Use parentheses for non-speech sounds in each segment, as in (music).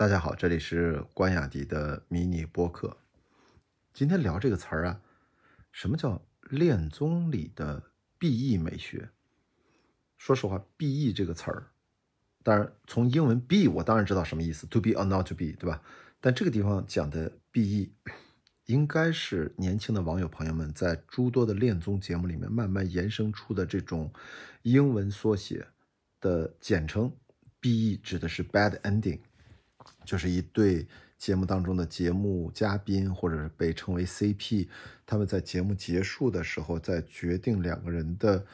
大家好，这里是关雅迪的迷你播客。今天聊这个词儿啊，什么叫恋综里的 B E 美学？说实话，B E 这个词儿，当然从英文 be 我当然知道什么意思，to be or not to be，对吧？但这个地方讲的 B E，应该是年轻的网友朋友们在诸多的恋综节目里面慢慢延伸出的这种英文缩写的简称。B E 指的是 bad ending。就是一对节目当中的节目嘉宾，或者是被称为 CP，他们在节目结束的时候，在决定两个人的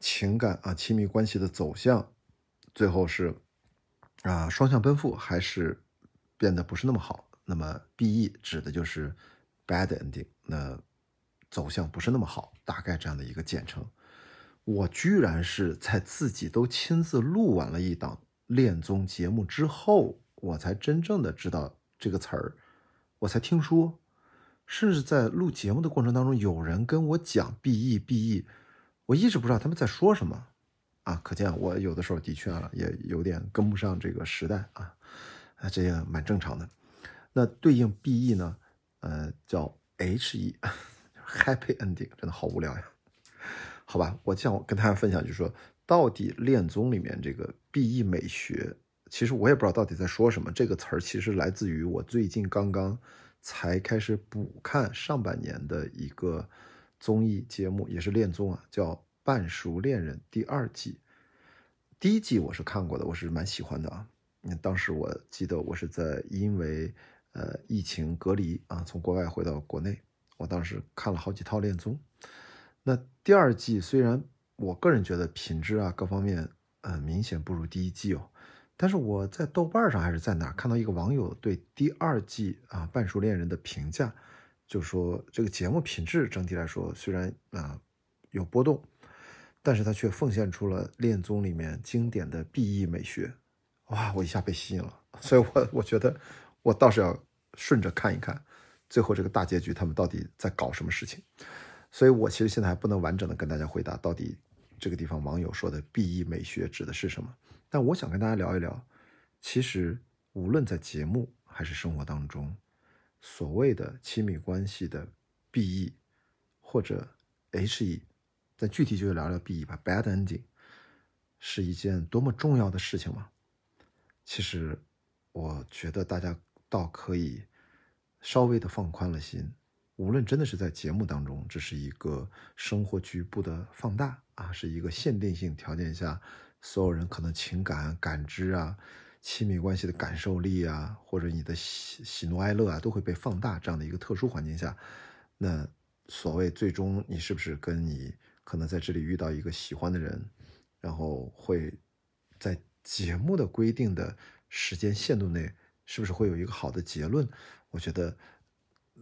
情感啊亲密关系的走向，最后是啊双向奔赴，还是变得不是那么好。那么 BE 指的就是 bad ending，那走向不是那么好，大概这样的一个简称。我居然是在自己都亲自录完了一档恋综节目之后。我才真正的知道这个词儿，我才听说，甚至在录节目的过程当中，有人跟我讲 “B E B E”，我一直不知道他们在说什么啊！可见我有的时候的确啊，也有点跟不上这个时代啊，啊，这也蛮正常的。那对应 “B E” 呢？呃，叫 “H (laughs) E”，Happy Ending，真的好无聊呀。好吧，我想跟大家分享，就是说，到底恋综里面这个 “B E” 美学。其实我也不知道到底在说什么。这个词儿其实来自于我最近刚刚才开始补看上半年的一个综艺节目，也是恋综啊，叫《半熟恋人》第二季。第一季我是看过的，我是蛮喜欢的啊。当时我记得我是在因为呃疫情隔离啊，从国外回到国内，我当时看了好几套恋综。那第二季虽然我个人觉得品质啊各方面呃明显不如第一季哦。但是我在豆瓣上还是在哪看到一个网友对第二季啊《半熟恋人》的评价，就说这个节目品质整体来说虽然啊有波动，但是他却奉献出了恋综里面经典的 B E 美学，哇，我一下被吸引了，(laughs) 所以我我觉得我倒是要顺着看一看，最后这个大结局他们到底在搞什么事情，所以我其实现在还不能完整的跟大家回答到底这个地方网友说的 B E 美学指的是什么。但我想跟大家聊一聊，其实无论在节目还是生活当中，所谓的亲密关系的 B E 或者 H E，但具体就聊聊 B E 吧，Bad Ending 是一件多么重要的事情吗？其实我觉得大家倒可以稍微的放宽了心，无论真的是在节目当中，这是一个生活局部的放大啊，是一个限定性条件下。所有人可能情感感知啊，亲密关系的感受力啊，或者你的喜喜怒哀乐啊，都会被放大。这样的一个特殊环境下，那所谓最终你是不是跟你可能在这里遇到一个喜欢的人，然后会在节目的规定的时间限度内，是不是会有一个好的结论？我觉得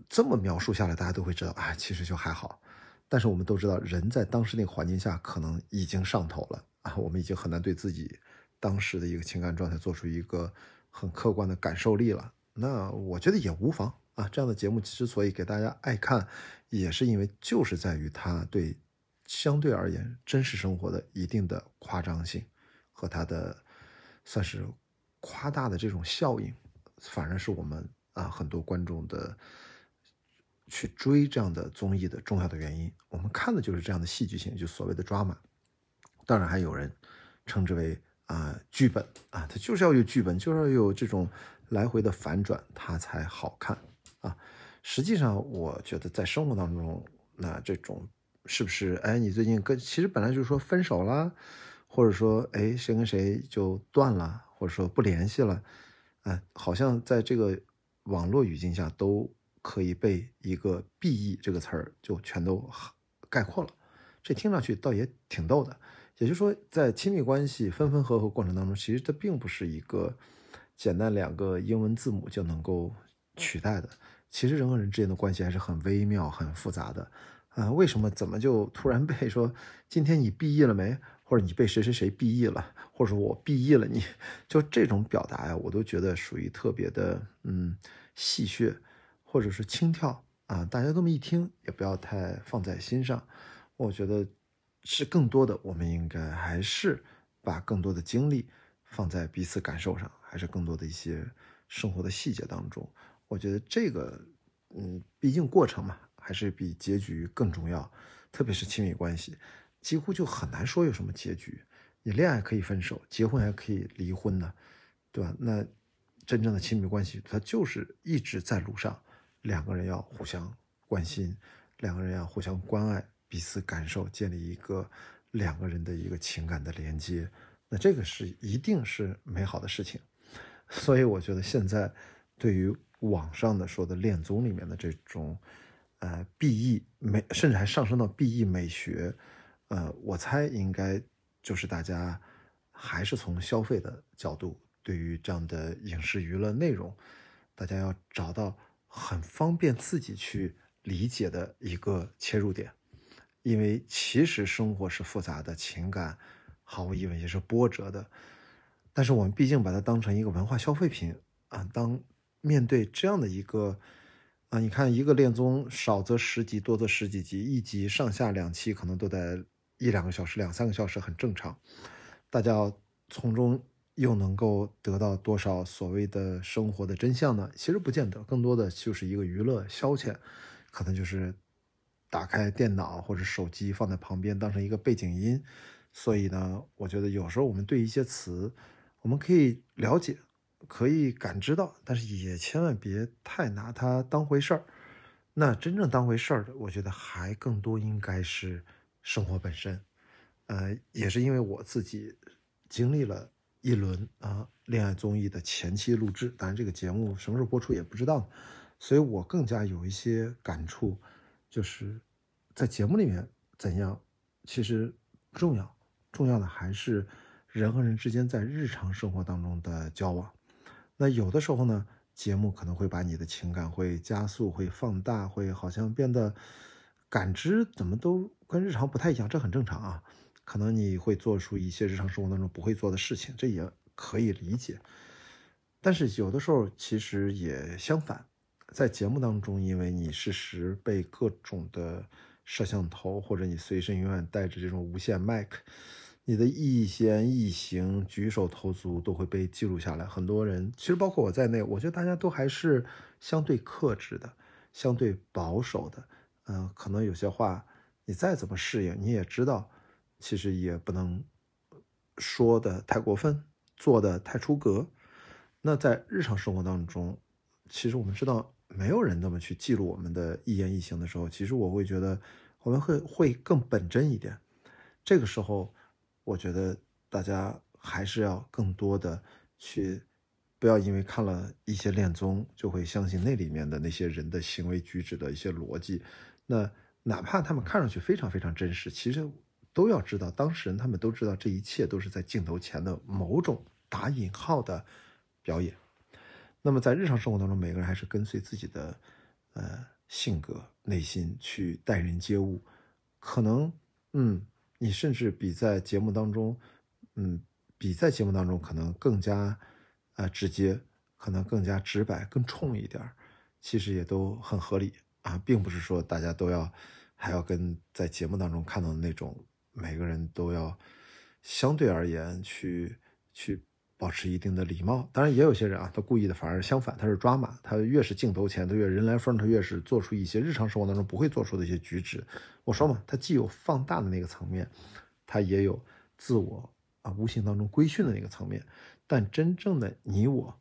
这么描述下来，大家都会知道啊，其实就还好。但是我们都知道，人在当时那个环境下，可能已经上头了。啊，我们已经很难对自己当时的一个情感状态做出一个很客观的感受力了。那我觉得也无妨啊。这样的节目之所以给大家爱看，也是因为就是在于它对相对而言真实生活的一定的夸张性和它的算是夸大的这种效应，反而是我们啊很多观众的去追这样的综艺的重要的原因。我们看的就是这样的戏剧性，就所谓的抓马。当然还有人称之为啊剧本啊，它就是要有剧本，就是要有这种来回的反转，它才好看啊。实际上，我觉得在生活当中，那这种是不是哎，你最近跟其实本来就是说分手了，或者说哎谁跟谁就断了，或者说不联系了，啊，好像在这个网络语境下都可以被一个 “B E” 这个词儿就全都概括了。这听上去倒也挺逗的。也就是说，在亲密关系分分合合过程当中，其实它并不是一个简单两个英文字母就能够取代的。其实人和人之间的关系还是很微妙、很复杂的。啊，为什么怎么就突然被说今天你毕业了没？或者你被谁谁谁毕业了？或者我毕业了？你就这种表达呀，我都觉得属于特别的嗯戏谑，或者是轻佻啊。大家这么一听，也不要太放在心上。我觉得。是更多的，我们应该还是把更多的精力放在彼此感受上，还是更多的一些生活的细节当中。我觉得这个，嗯，毕竟过程嘛，还是比结局更重要。特别是亲密关系，几乎就很难说有什么结局。你恋爱可以分手，结婚还可以离婚呢，对吧？那真正的亲密关系，它就是一直在路上，两个人要互相关心，两个人要互相关爱，彼此感受，建立一个两个人的一个情感的连接。那这个是一定是美好的事情。所以我觉得现在对于网上的说的恋综里面的这种。呃，B E 美，甚至还上升到 B E 美学，呃，我猜应该就是大家还是从消费的角度，对于这样的影视娱乐内容，大家要找到很方便自己去理解的一个切入点，因为其实生活是复杂的，情感毫无疑问也是波折的，但是我们毕竟把它当成一个文化消费品啊，当面对这样的一个。啊，你看一个恋综，少则十集，多则十几集，一集上下两期可能都在一两个小时、两三个小时，很正常。大家从中又能够得到多少所谓的生活的真相呢？其实不见得，更多的就是一个娱乐消遣，可能就是打开电脑或者手机放在旁边当成一个背景音。所以呢，我觉得有时候我们对一些词，我们可以了解。可以感知到，但是也千万别太拿它当回事儿。那真正当回事儿的，我觉得还更多应该是生活本身。呃，也是因为我自己经历了一轮啊恋爱综艺的前期录制，当然这个节目什么时候播出也不知道，所以我更加有一些感触，就是在节目里面怎样，其实不重要，重要的还是人和人之间在日常生活当中的交往。那有的时候呢，节目可能会把你的情感会加速、会放大、会好像变得感知怎么都跟日常不太一样，这很正常啊。可能你会做出一些日常生活当中不会做的事情，这也可以理解。但是有的时候其实也相反，在节目当中，因为你适时被各种的摄像头，或者你随身永远带着这种无线麦克。你的一言一行、举手投足都会被记录下来。很多人，其实包括我在内，我觉得大家都还是相对克制的、相对保守的。嗯，可能有些话你再怎么适应，你也知道，其实也不能说的太过分，做的太出格。那在日常生活当中，其实我们知道，没有人那么去记录我们的一言一行的时候，其实我会觉得我们会会更本真一点。这个时候。我觉得大家还是要更多的去，不要因为看了一些恋综就会相信那里面的那些人的行为举止的一些逻辑。那哪怕他们看上去非常非常真实，其实都要知道，当事人他们都知道这一切都是在镜头前的某种打引号的表演。那么在日常生活当中，每个人还是跟随自己的呃性格、内心去待人接物，可能嗯。你甚至比在节目当中，嗯，比在节目当中可能更加，呃，直接，可能更加直白、更冲一点其实也都很合理啊，并不是说大家都要，还要跟在节目当中看到的那种，每个人都要相对而言去去。保持一定的礼貌，当然也有些人啊，他故意的，反而相反，他是抓马，他越是镜头前，他越人来疯，他越是做出一些日常生活当中不会做出的一些举止。我说嘛，他既有放大的那个层面，他也有自我啊无形当中规训的那个层面。但真正的你我，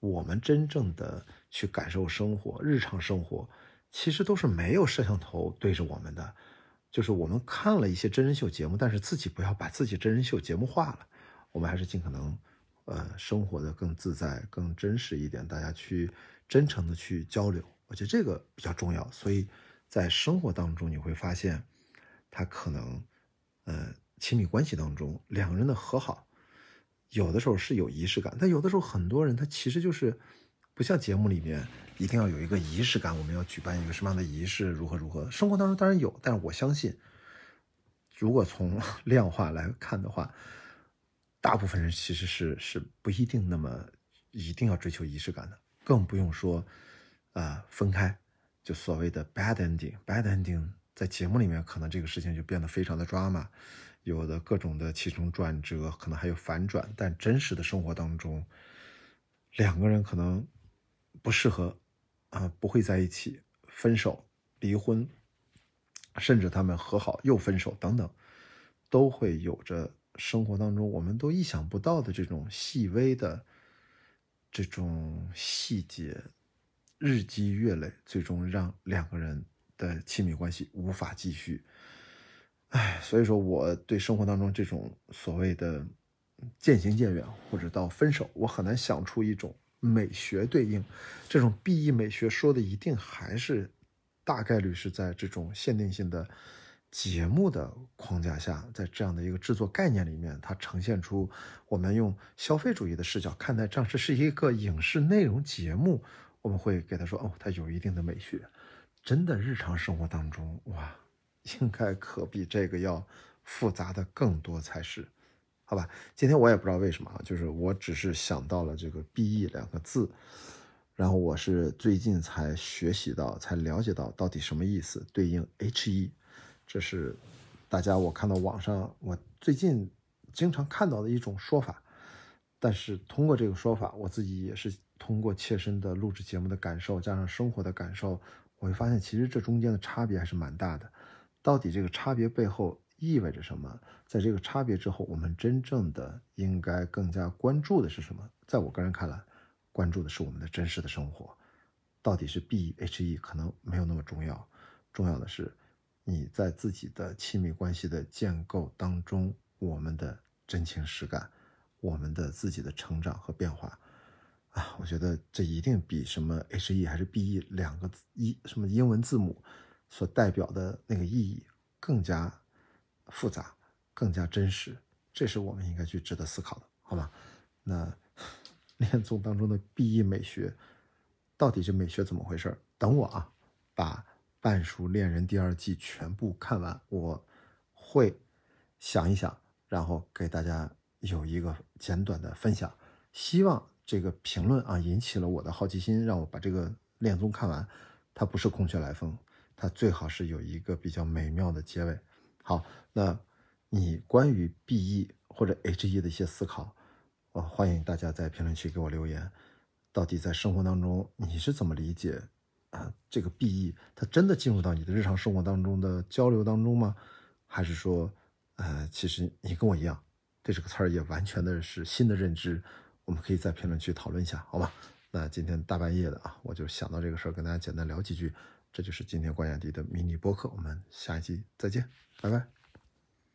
我们真正的去感受生活，日常生活，其实都是没有摄像头对着我们的，就是我们看了一些真人秀节目，但是自己不要把自己真人秀节目化了，我们还是尽可能。呃，生活的更自在、更真实一点，大家去真诚的去交流，我觉得这个比较重要。所以，在生活当中，你会发现，他可能，呃，亲密关系当中，两个人的和好，有的时候是有仪式感，但有的时候很多人他其实就是不像节目里面一定要有一个仪式感，我们要举办一个什么样的仪式，如何如何。生活当中当然有，但是我相信，如果从 (laughs) 量化来看的话。大部分人其实是是不一定那么一定要追求仪式感的，更不用说，啊分开，就所谓的 bad ending，bad ending 在节目里面可能这个事情就变得非常的 drama，有的各种的起承转折，可能还有反转，但真实的生活当中，两个人可能不适合啊，不会在一起，分手、离婚，甚至他们和好又分手等等，都会有着生活当中我们都意想不到的这种细微的这种细节，日积月累，最终让两个人的亲密关系无法继续。哎，所以说我对生活当中这种所谓的。渐行渐远，或者到分手，我很难想出一种美学对应。这种 B E 美学说的一定还是大概率是在这种限定性的节目的框架下，在这样的一个制作概念里面，它呈现出我们用消费主义的视角看待，这样这是一个影视内容节目，我们会给他说哦，它有一定的美学。真的日常生活当中，哇，应该可比这个要复杂的更多才是。好吧，今天我也不知道为什么，就是我只是想到了这个 “B E” 两个字，然后我是最近才学习到、才了解到到底什么意思，对应 “H E”，这是大家我看到网上我最近经常看到的一种说法。但是通过这个说法，我自己也是通过切身的录制节目的感受，加上生活的感受，我会发现其实这中间的差别还是蛮大的。到底这个差别背后？意味着什么？在这个差别之后，我们真正的应该更加关注的是什么？在我个人看来，关注的是我们的真实的生活。到底是 B H E 可能没有那么重要，重要的是你在自己的亲密关系的建构当中，我们的真情实感，我们的自己的成长和变化啊！我觉得这一定比什么 H E 还是 B E 两个一什么英文字母所代表的那个意义更加。复杂，更加真实，这是我们应该去值得思考的，好吗？那 (laughs) 恋综当中的 B E 美学，到底这美学怎么回事？等我啊，把《半熟恋人》第二季全部看完，我会想一想，然后给大家有一个简短的分享。希望这个评论啊引起了我的好奇心，让我把这个恋综看完。它不是空穴来风，它最好是有一个比较美妙的结尾。好，那你关于 B E 或者 H E 的一些思考，我欢迎大家在评论区给我留言。到底在生活当中你是怎么理解啊？这个 B E 它真的进入到你的日常生活当中的交流当中吗？还是说，呃，其实你跟我一样，对这个词儿也完全的是新的认知？我们可以在评论区讨论一下，好吧？那今天大半夜的啊，我就想到这个事儿，跟大家简单聊几句。这就是今天关雅迪的迷你播客，我们下一期再见，拜拜。